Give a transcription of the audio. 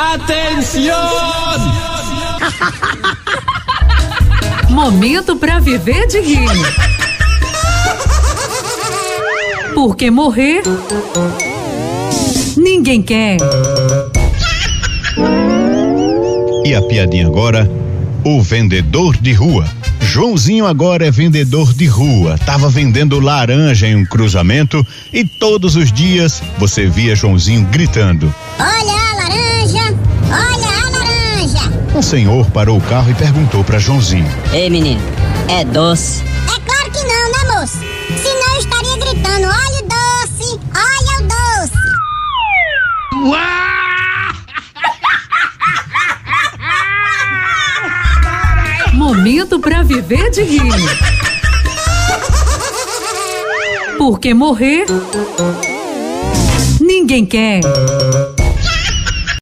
Atenção! Momento para viver de rir. Porque morrer ninguém quer. E a piadinha agora? O vendedor de rua. Joãozinho agora é vendedor de rua. Tava vendendo laranja em um cruzamento e todos os dias você via Joãozinho gritando. Olha laranja! Olha a laranja! O senhor parou o carro e perguntou para Joãozinho. Ei, menino, é doce. É claro que não, né, moço? Senão eu estaria gritando: olha o doce! Olha o doce! Momento para viver de rir. Porque morrer ninguém quer.